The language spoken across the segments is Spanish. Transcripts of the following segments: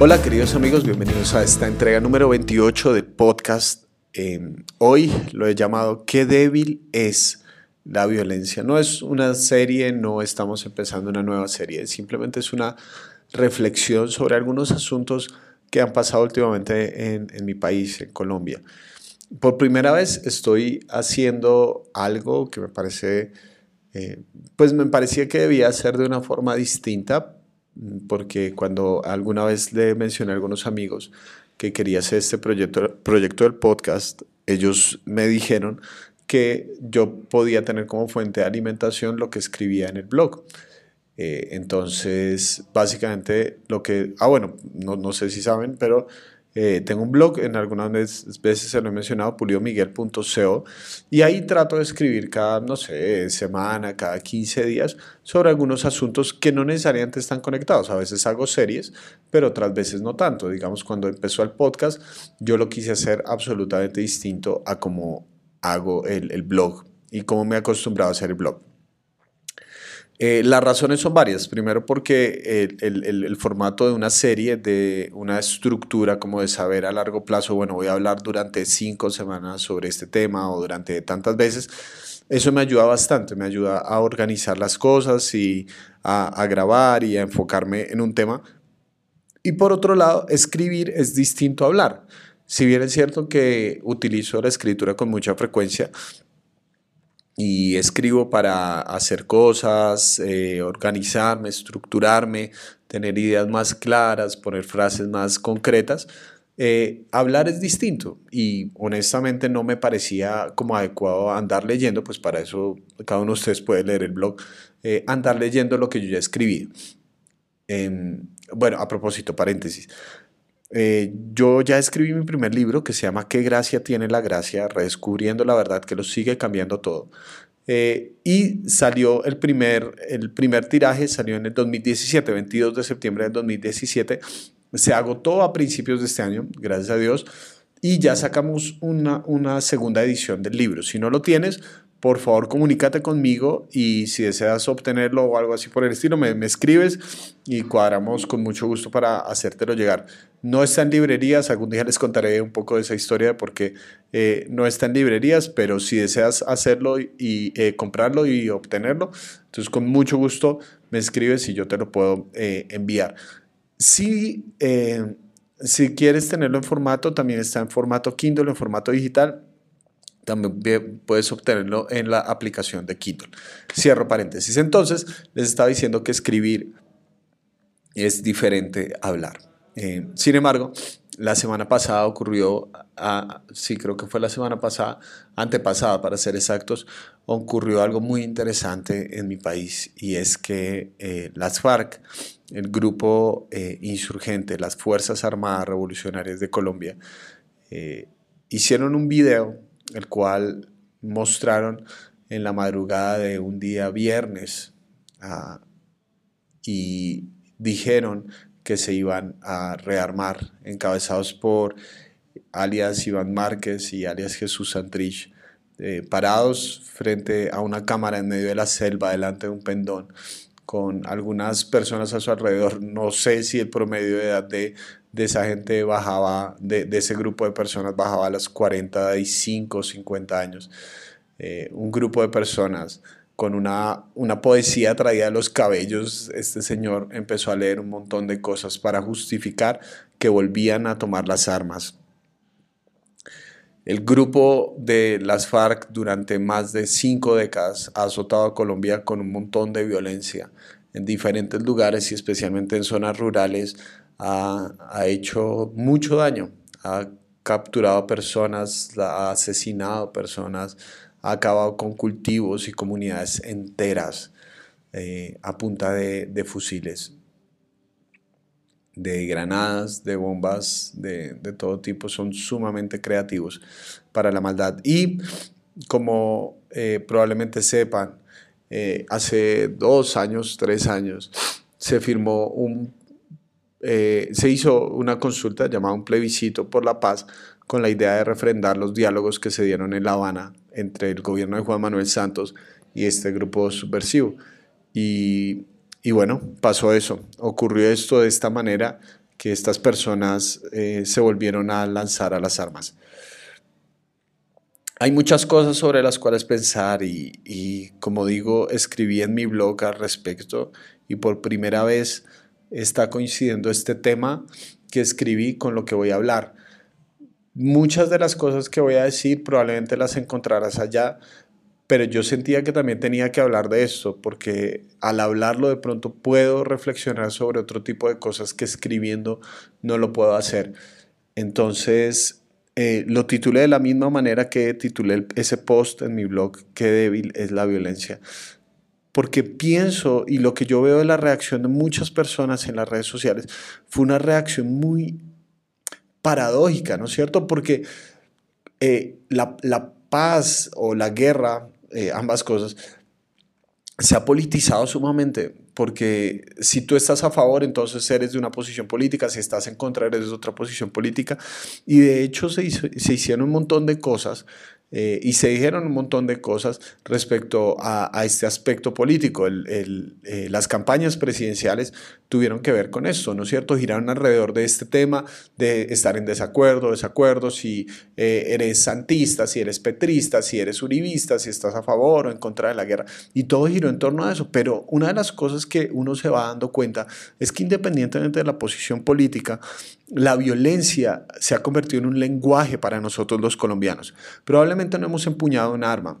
Hola queridos amigos, bienvenidos a esta entrega número 28 del podcast. Eh, hoy lo he llamado ¿Qué débil es la violencia? No es una serie, no estamos empezando una nueva serie, simplemente es una reflexión sobre algunos asuntos que han pasado últimamente en, en mi país, en Colombia. Por primera vez estoy haciendo algo que me parece, eh, pues me parecía que debía hacer de una forma distinta, porque cuando alguna vez le mencioné a algunos amigos que quería hacer este proyecto, proyecto del podcast, ellos me dijeron que yo podía tener como fuente de alimentación lo que escribía en el blog. Eh, entonces, básicamente lo que, ah bueno, no, no sé si saben, pero eh, tengo un blog, en algunas veces, se lo he mencionado, pulidomiguel.co, y ahí trato de escribir cada, no sé, semana, cada 15 días, sobre algunos asuntos que no necesariamente están conectados. A veces hago series, pero otras veces no tanto. Digamos, cuando empezó el podcast, yo lo quise hacer absolutamente distinto a cómo hago el, el blog y cómo me he acostumbrado a hacer el blog. Eh, las razones son varias. Primero porque el, formato de una serie, de una estructura como de saber a largo plazo, bueno, voy a hablar durante cinco semanas sobre este tema o durante tantas veces, eso me ayuda bastante, me ayuda a organizar las cosas y a, a grabar y a enfocarme en un tema. Y por otro lado, escribir es distinto a hablar. Si bien es cierto que utilizo la escritura con mucha frecuencia, y escribo para hacer cosas, eh, organizarme, estructurarme, tener ideas más claras, poner frases más concretas. Eh, hablar es distinto y honestamente no me parecía como adecuado andar leyendo, pues para eso cada uno de ustedes puede leer el blog, eh, andar leyendo lo que yo ya escribí. Em, bueno, a propósito, paréntesis. Eh, yo ya escribí mi primer libro que se llama ¿Qué gracia tiene la gracia? Redescubriendo la verdad que lo sigue cambiando todo. Eh, y salió el primer, el primer tiraje, salió en el 2017, 22 de septiembre del 2017. Se agotó a principios de este año, gracias a Dios, y ya sacamos una, una segunda edición del libro. Si no lo tienes, por favor comunícate conmigo y si deseas obtenerlo o algo así por el estilo, me, me, escribes y cuadramos con mucho gusto para hacértelo llegar. No está en librerías, algún día les contaré un poco de esa historia porque eh, no está en librerías, pero si deseas hacerlo y eh, comprarlo y obtenerlo, entonces con mucho gusto me escribes y yo te lo puedo eh, enviar. Si, si quieres tenerlo en formato, también está en formato Kindle, en formato digital también puedes obtenerlo en la aplicación de Kindle. Cierro paréntesis. Entonces, les estaba diciendo que escribir es diferente a hablar. Eh, sin embargo, la semana pasada ocurrió, ah, sí creo que fue la semana pasada, antepasada para ser exactos, ocurrió algo muy interesante en mi país y es que eh, las FARC, el grupo eh, insurgente, las Fuerzas Armadas Revolucionarias de Colombia, hicieron un video el cual mostraron en la madrugada de un día viernes uh, y dijeron que se iban a rearmar, encabezados por alias Iván Márquez y alias Jesús Santrich, eh, parados frente a una cámara en medio de la selva, delante de un pendón, con algunas personas a su alrededor. No sé si el promedio de edad de de esa gente bajaba, de, de, ese grupo de personas bajaba a los 45, 50 años. Eh, un grupo de personas con una, una poesía traída de los cabellos, este señor empezó a leer un montón de cosas para justificar que volvían a tomar las armas. El grupo de las FARC durante más de cinco décadas ha azotado a Colombia con un montón de violencia en diferentes lugares y especialmente en zonas rurales ha, ha hecho mucho daño, ha capturado personas, ha asesinado personas, ha acabado con cultivos y comunidades enteras eh, a punta de, de, fusiles, de granadas, de bombas, de, de, todo tipo. Son sumamente creativos para la maldad. Y como eh, probablemente sepan, eh, hace dos años, tres años, se firmó un eh, se hizo una consulta llamada un plebiscito por la paz con la idea de refrendar los diálogos que se dieron en La Habana entre el gobierno de Juan Manuel Santos y este grupo subversivo. Y, bueno, pasó eso, ocurrió esto de esta manera que estas personas eh, se volvieron a lanzar a las armas. Hay muchas cosas sobre las cuales pensar y, como digo, escribí en mi blog al respecto y por primera vez está coincidiendo este tema que escribí con lo que voy a hablar. Muchas de las cosas que voy a decir probablemente las encontrarás allá, pero yo sentía que también tenía que hablar de esto, porque al hablarlo de pronto puedo reflexionar sobre otro tipo de cosas que escribiendo no lo puedo hacer. Entonces, eh, lo titulé de la misma manera que titulé ese post en mi blog, Qué débil es la violencia. Porque pienso, y lo que yo veo de la reacción de muchas personas en las redes sociales, fue una reacción muy paradójica, ¿no es cierto? Porque eh, la, la paz o la guerra eh, ambas cosas, se ha politizado sumamente, porque si tú estás a favor, entonces eres de una posición política, si estás en contra, eres de otra posición política, y de hecho se, se hicieron un montón de cosas eh, y se dijeron un montón de cosas respecto a, este aspecto político. Eh, las campañas presidenciales tuvieron que ver con esto, ¿no es cierto? Giraron alrededor de este tema de estar en desacuerdo, desacuerdo, si eh, eres santista, si eres petrista, si eres uribista, si estás a favor o en contra de la guerra. Y todo giró en torno a eso. Pero una de las cosas que uno se va dando cuenta es que independientemente de la posición política, la violencia se ha convertido en un lenguaje para nosotros los colombianos. Probablemente no hemos empuñado un arma,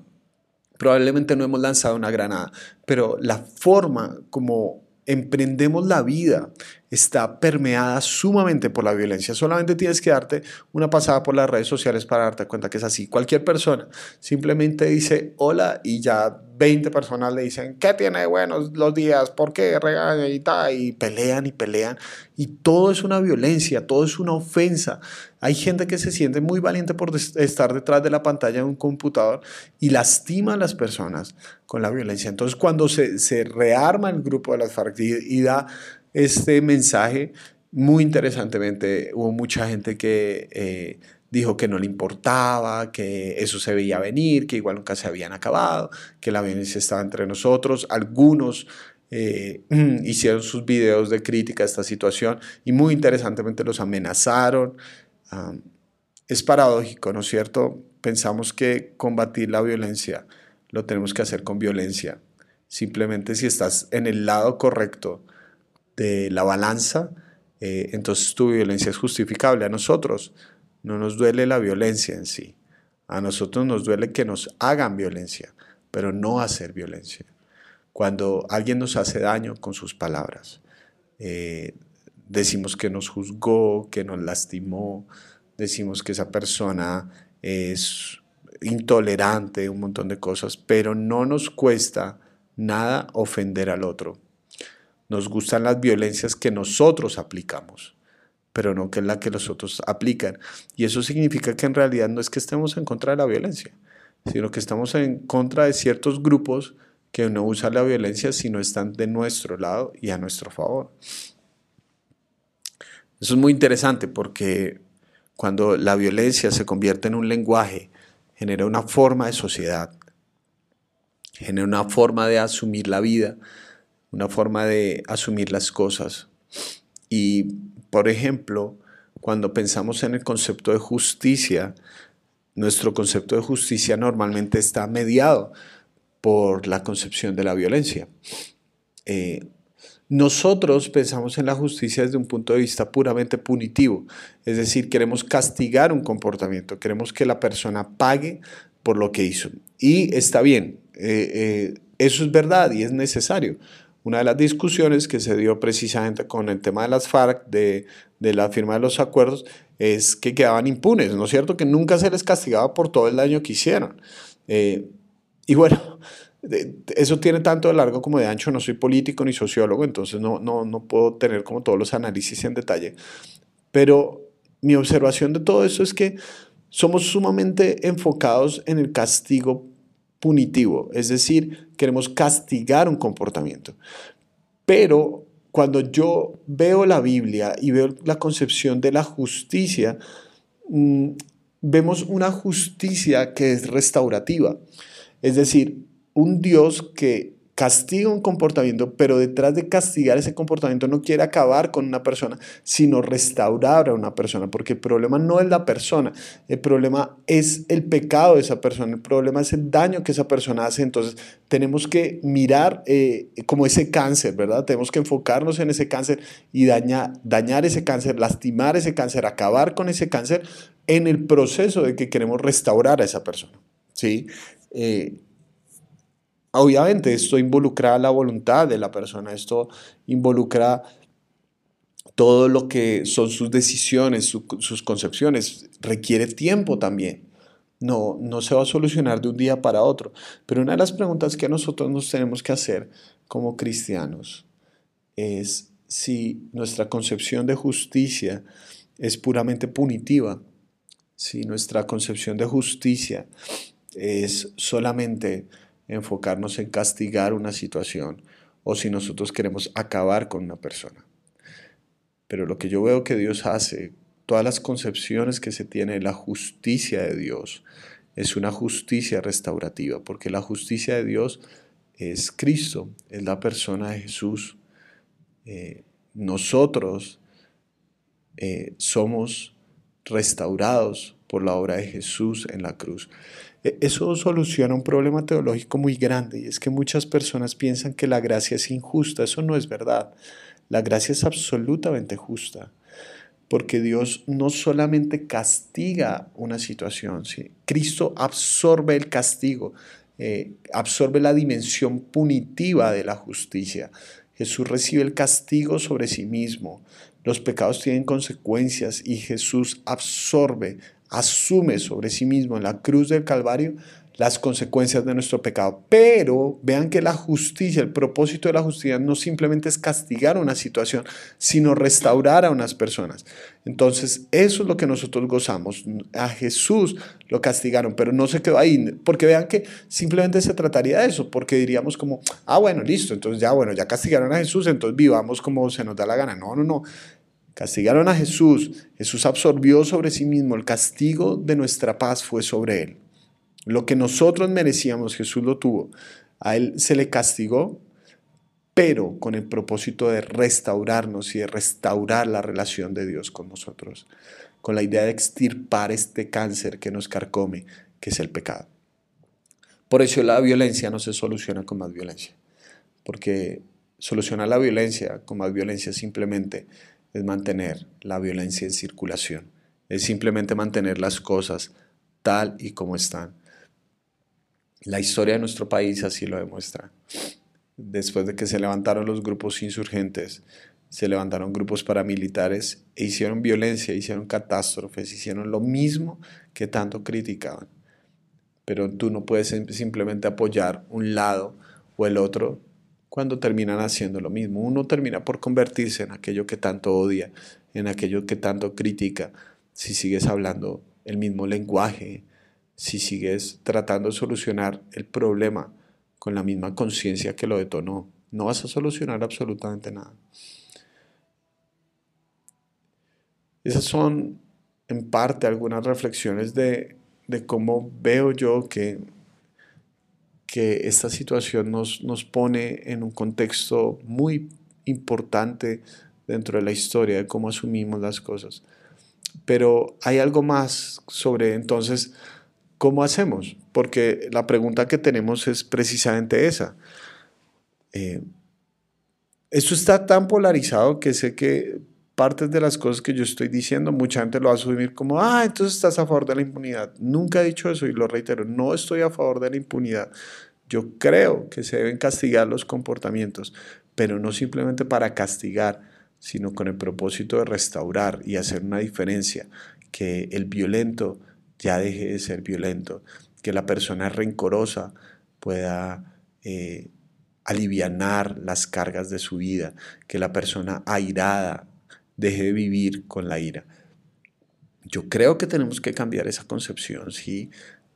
probablemente no hemos lanzado una granada, pero la forma como emprendemos la vida está permeada sumamente por la violencia. Solamente tienes que darte una pasada por las redes sociales para darte cuenta que es así. Cualquier persona simplemente dice hola y ya 20 personas le dicen, ¿qué tiene buenos los días? ¿Por qué regaña y tal? Y pelean y pelean. Y todo es una violencia, todo es una ofensa. Hay gente que se siente muy valiente por estar detrás de la pantalla de un computador y lastima a las personas con la violencia. Entonces, cuando se, se rearma el grupo de las FARC y, da este mensaje, muy interesantemente, hubo mucha gente que... Eh, dijo que no le importaba, que eso se veía venir, que igual nunca se habían acabado, que la violencia estaba entre nosotros. Algunos eh, hicieron sus videos de crítica a esta situación y muy interesantemente los amenazaron. es paradójico, ¿no es cierto? Pensamos que combatir la violencia lo tenemos que hacer con violencia. Simplemente si estás en el lado correcto de la balanza, eh, entonces tu violencia es justificable. A nosotros no nos duele la violencia en sí. A nosotros nos duele que nos hagan violencia, pero no hacer violencia. Cuando alguien nos hace daño con sus palabras, eh, decimos que nos juzgó, que nos lastimó, decimos que esa persona es intolerante, un montón de cosas, pero no nos cuesta nada ofender al otro. Nos gustan las violencias que nosotros aplicamos pero no que es la que los otros aplican. Y eso significa que en realidad no es que estemos en contra de la violencia, sino que estamos en contra de ciertos grupos que no usan la violencia, sino están de nuestro lado y a nuestro favor. Eso es muy interesante porque cuando la violencia se convierte en un lenguaje, genera una forma de sociedad, genera una forma de asumir la vida, una forma de asumir las cosas. Y por ejemplo, cuando pensamos en el concepto de justicia, nuestro concepto de justicia normalmente está mediado por la concepción de la violencia. Eh, nosotros pensamos en la justicia desde un punto de vista puramente punitivo, es decir, queremos castigar un comportamiento, queremos que la persona pague por lo que hizo. Y está bien, eh, eh, eso es verdad y es necesario. Una de las discusiones que se dio precisamente con el tema de las FARC, de, la firma de los acuerdos, es que quedaban impunes, ¿no es cierto? Que nunca se les castigaba por todo el daño que hicieron. Eh, y bueno, eso tiene tanto de largo como de ancho. No soy político ni sociólogo, entonces no, no, no puedo tener como todos los análisis en detalle. Pero mi observación de todo eso es que somos sumamente enfocados en el castigo punitivo, es decir, queremos castigar un comportamiento. Pero cuando yo veo la Biblia y veo la concepción de la justicia, mm, vemos una justicia que es restaurativa, es decir, un Dios que castiga un comportamiento, pero detrás de castigar ese comportamiento no quiere acabar con una persona, sino restaurar a una persona, porque el problema no es la persona, el problema es el pecado de esa persona, el problema es el daño que esa persona hace, entonces tenemos que mirar eh, como ese cáncer, ¿verdad? Tenemos que enfocarnos en ese cáncer y dañar, ese cáncer, lastimar ese cáncer, acabar con ese cáncer en el proceso de que queremos restaurar a esa persona, ¿sí? Eh, Obviamente esto involucra la voluntad de la persona, esto involucra todo lo que son sus decisiones, sus concepciones, requiere tiempo también. No, no se va a solucionar de un día para otro. Pero una de las preguntas que nosotros nos tenemos que hacer como cristianos es si nuestra concepción de justicia es puramente punitiva, si nuestra concepción de justicia es solamente enfocarnos en castigar una situación o si nosotros queremos acabar con una persona. Pero lo que yo veo que Dios hace, todas las concepciones que se tiene de la justicia de Dios, es una justicia restaurativa, porque la justicia de Dios es Cristo, es la persona de Jesús. Eh, nosotros eh, somos restaurados por la obra de Jesús en la cruz. E, eso soluciona un problema teológico muy grande y es que muchas personas piensan que la gracia es injusta. Eso no es verdad. La gracia es absolutamente justa porque Dios no solamente castiga una situación. Cristo absorbe el castigo, eh, absorbe la dimensión punitiva de la justicia. Jesús recibe el castigo sobre sí mismo. Los pecados tienen consecuencias y Jesús absorbe asume sobre sí mismo en la cruz del Calvario las consecuencias de nuestro pecado. Pero vean que la justicia, el propósito de la justicia no simplemente es castigar una situación, sino restaurar a unas personas. Entonces, eso es lo que nosotros gozamos. A Jesús lo castigaron, pero no se quedó ahí, porque vean que simplemente se trataría de eso, porque diríamos como, ah, bueno, listo, entonces ya, bueno, ya castigaron a Jesús, entonces vivamos como se nos da la gana. No, no, no. Castigaron a Jesús. Jesús absorbió sobre sí mismo el castigo de nuestra paz fue sobre él. Lo que nosotros merecíamos, Jesús lo tuvo. A él se le castigó, pero con el propósito de restaurarnos y de restaurar la relación de Dios con nosotros, con la idea de extirpar este cáncer que nos carcome, que es el pecado. Por eso la violencia no se soluciona con más violencia, porque solucionar la violencia con más violencia simplemente es mantener la violencia en circulación, es simplemente mantener las cosas tal y como están. La historia de nuestro país así lo demuestra. Después de que se levantaron los grupos insurgentes, se levantaron grupos paramilitares e hicieron violencia, hicieron catástrofes, hicieron lo mismo que tanto criticaban. Pero tú no puedes simplemente apoyar un lado o el otro cuando terminan haciendo lo mismo. Uno termina por convertirse en aquello que tanto odia, en aquello que tanto critica, si sigues hablando el mismo lenguaje, si sigues tratando de solucionar el problema con la misma conciencia que lo detonó. No vas a solucionar absolutamente nada. Esas son en parte algunas reflexiones de, de cómo veo yo que que esta situación nos, nos pone en un contexto muy importante dentro de la historia de cómo asumimos las cosas. Pero hay algo más sobre entonces cómo hacemos, porque la pregunta que tenemos es precisamente esa. Eh, esto está tan polarizado que sé que partes de las cosas que yo estoy diciendo, mucha gente lo va a asumir como, ah, entonces estás a favor de la impunidad. Nunca he dicho eso y lo reitero, no estoy a favor de la impunidad. Yo creo que se deben castigar los comportamientos, pero no simplemente para castigar, sino con el propósito de restaurar y hacer una diferencia, que el violento ya deje de ser violento, que la persona rencorosa pueda eh, alivianar las cargas de su vida, que la persona airada deje de vivir con la ira. Yo creo que tenemos que cambiar esa concepción, ¿sí?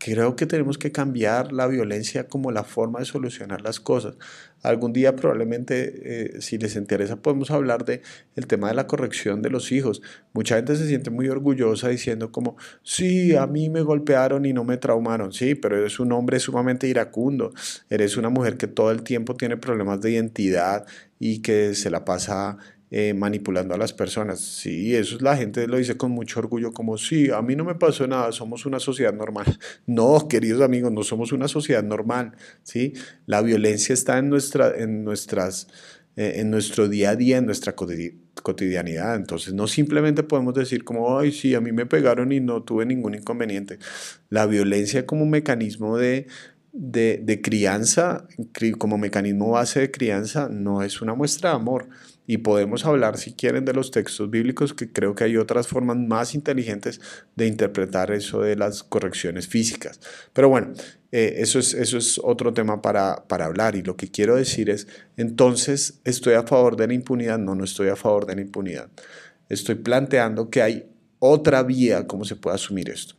creo que tenemos que cambiar la violencia como la forma de solucionar las cosas. Algún día probablemente, eh, si les interesa, podemos hablar de el tema de la corrección de los hijos. Mucha gente se siente muy orgullosa diciendo como, sí, a mí me golpearon y no me traumaron. Sí, pero eres un hombre sumamente iracundo. Eres una mujer que todo el tiempo tiene problemas de identidad y que se la pasa eh, manipulando a las personas. Sí, eso es la gente lo dice con mucho orgullo, como sí, a mí no me pasó nada, somos una sociedad normal. No, queridos amigos, no somos una sociedad normal. ¿sí? La violencia está en, nuestra, en, nuestras, eh, en nuestro día a día, en nuestra cotidianidad. Entonces, no simplemente podemos decir como, ay, sí, a mí me pegaron y no tuve ningún inconveniente. La violencia como mecanismo de, de, de crianza, como mecanismo base de crianza, no es una muestra de amor y podemos hablar, si quieren, de los textos bíblicos, que creo que hay otras formas más inteligentes de interpretar eso de las correcciones físicas. Pero bueno, eh, eso, es, eso es otro tema para, para hablar. Y lo que quiero decir es, entonces, ¿estoy a favor de la impunidad? No, no estoy a favor de la impunidad. Estoy planteando que hay otra vía cómo se puede asumir esto.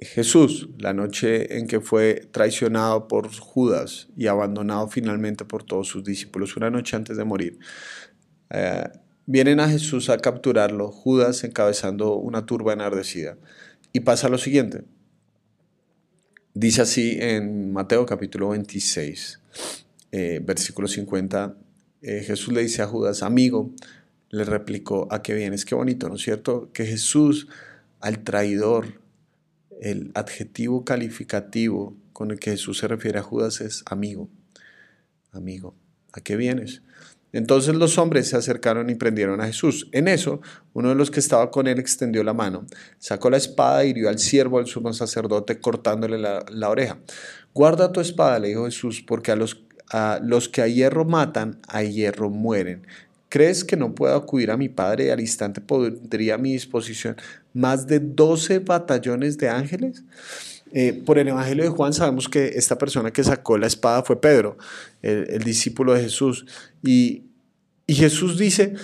Jesús, la noche en que fue traicionado por Judas y abandonado finalmente por todos sus discípulos, una noche antes de morir, eh, vienen a Jesús a capturarlo, Judas encabezando una turba enardecida. Y pasa lo siguiente. Dice así en Mateo capítulo 26, eh, versículo 50, eh, Jesús le dice a Judas, amigo, le replicó, ¿a qué vienes? Qué bonito, ¿no es cierto? Que Jesús al traidor, el adjetivo calificativo con el que Jesús se refiere a Judas es amigo. Amigo, ¿a qué vienes? Entonces los hombres se acercaron y prendieron a Jesús. En eso, uno de los que estaba con él extendió la mano, sacó la espada y hirió al siervo del sumo sacerdote cortándole la, oreja. Guarda tu espada, le dijo Jesús, porque a los, a los que a hierro matan, a hierro mueren. ¿Crees que no puedo acudir a mi Padre y al instante podría a mi disposición más de 12 batallones de ángeles? Eh, por el Evangelio de Juan sabemos que esta persona que sacó la espada fue Pedro, el, discípulo de Jesús. Y, y, Jesús dice,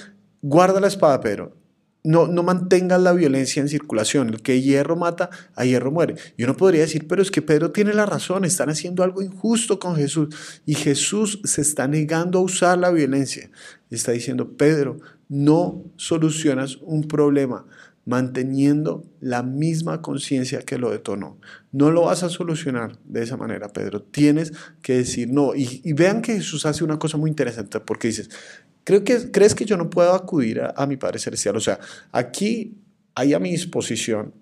guarda la espada, Pedro. No, no mantengas la violencia en circulación. El que hierro mata, a hierro muere. Y uno podría decir, pero es que Pedro tiene la razón, están haciendo algo injusto con Jesús. Y Jesús se está negando a usar la violencia. Está diciendo, Pedro, no solucionas un problema manteniendo la misma conciencia que lo detonó. No lo vas a solucionar de esa manera, Pedro. Tienes que decir no. Y, vean que Jesús hace una cosa muy interesante porque dices, ¿Creo que, ¿crees que yo no puedo acudir a, a mi Padre Celestial? O sea, aquí hay a mi disposición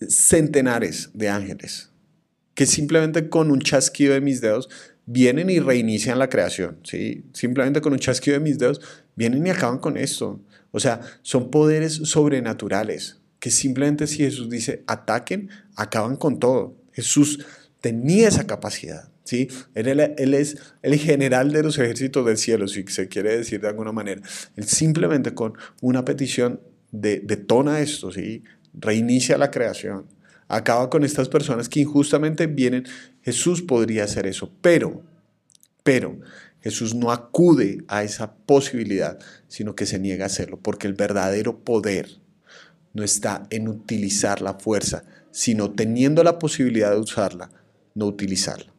centenares de ángeles que simplemente con un chasquido de mis dedos vienen y reinician la creación, ¿sí? Simplemente con un chasquido de mis dedos vienen y acaban con esto. O sea, son poderes sobrenaturales que simplemente si Jesús dice ataquen, acaban con todo. Jesús tenía esa capacidad, ¿sí? Él, es el general de los ejércitos del cielo, si se quiere decir de alguna manera. Él simplemente con una petición de, detona esto, ¿sí? Reinicia la creación acaba con estas personas que injustamente vienen. Jesús podría hacer eso, pero, pero Jesús no acude a esa posibilidad, sino que se niega a hacerlo, porque el verdadero poder no está en utilizar la fuerza, sino teniendo la posibilidad de usarla, no utilizarla.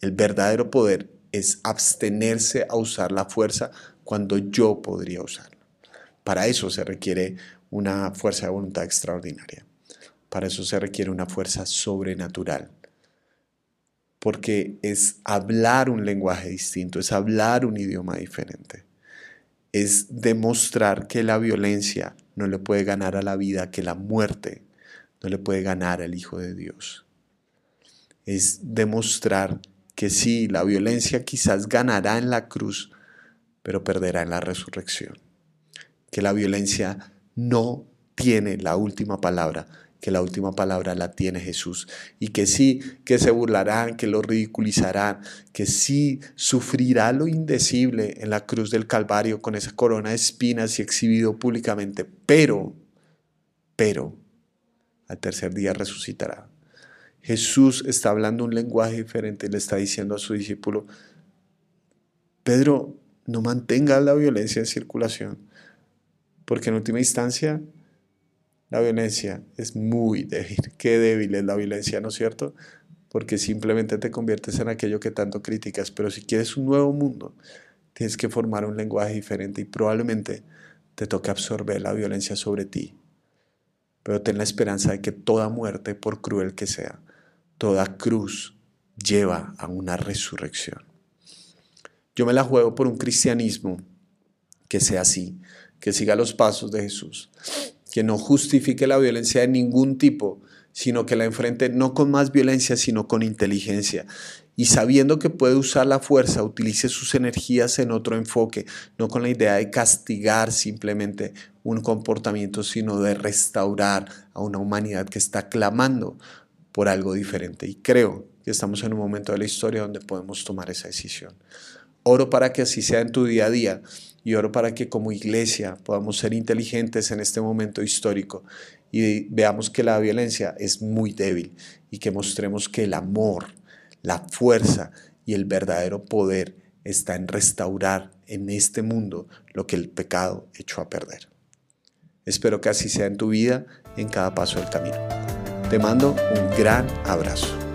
El verdadero poder es abstenerse a usar la fuerza cuando yo podría usarla. Para eso se requiere una fuerza de voluntad extraordinaria. Para eso se requiere una fuerza sobrenatural. Porque es hablar un lenguaje distinto, es hablar un idioma diferente. Es demostrar que la violencia no le puede ganar a la vida, que la muerte no le puede ganar al Hijo de Dios. Es demostrar que sí, la violencia quizás ganará en la cruz, pero perderá en la resurrección. Que la violencia no tiene la última palabra, que la última palabra la tiene Jesús y que sí, que se burlarán, que lo ridiculizarán, que sí sufrirá lo indecible en la cruz del Calvario con esa corona de espinas y exhibido públicamente, pero, pero, al tercer día resucitará. Jesús está hablando un lenguaje diferente le está diciendo a su discípulo, Pedro, no mantenga la violencia en circulación, porque en última instancia la violencia es muy débil. Qué débil es la violencia, ¿no es cierto? Porque simplemente te conviertes en aquello que tanto criticas. Pero si quieres un nuevo mundo, tienes que formar un lenguaje diferente y probablemente te toque absorber la violencia sobre ti. Pero ten la esperanza de que toda muerte, por cruel que sea, toda cruz lleva a una resurrección. Yo me la juego por un cristianismo que sea así, que siga los pasos de Jesús, que no justifique la violencia de ningún tipo, sino que la enfrente no con más violencia, sino con inteligencia. Y sabiendo que puede usar la fuerza, utilice sus energías en otro enfoque, no con la idea de castigar simplemente un comportamiento, sino de restaurar a una humanidad que está clamando por algo diferente. Y creo que estamos en un momento de la historia donde podemos tomar esa decisión. Oro para que así sea en tu día a día y oro para que como iglesia podamos ser inteligentes en este momento histórico y veamos que la violencia es muy débil y que mostremos que el amor, la fuerza y el verdadero poder está en restaurar en este mundo lo que el pecado echó a perder. Espero que así sea en tu vida, en cada paso del camino. Te mando un gran abrazo.